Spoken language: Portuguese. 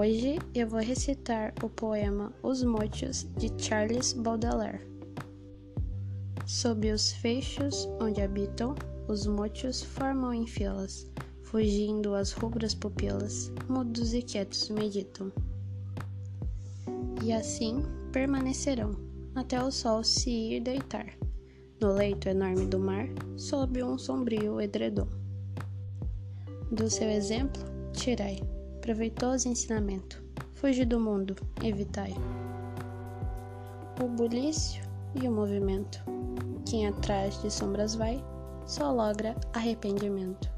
Hoje eu vou recitar o poema Os Mochos de Charles Baudelaire. Sob os fechos onde habitam, os mochos formam em filas, fugindo as rubras pupilas, mudos e quietos meditam. E assim permanecerão até o sol se ir deitar, no leito enorme do mar, sob um sombrio edredom. Do seu exemplo, tirai proveitoso ensinamento. Fugi do mundo, evitai o bulício e o movimento. Quem atrás de sombras vai, só logra arrependimento.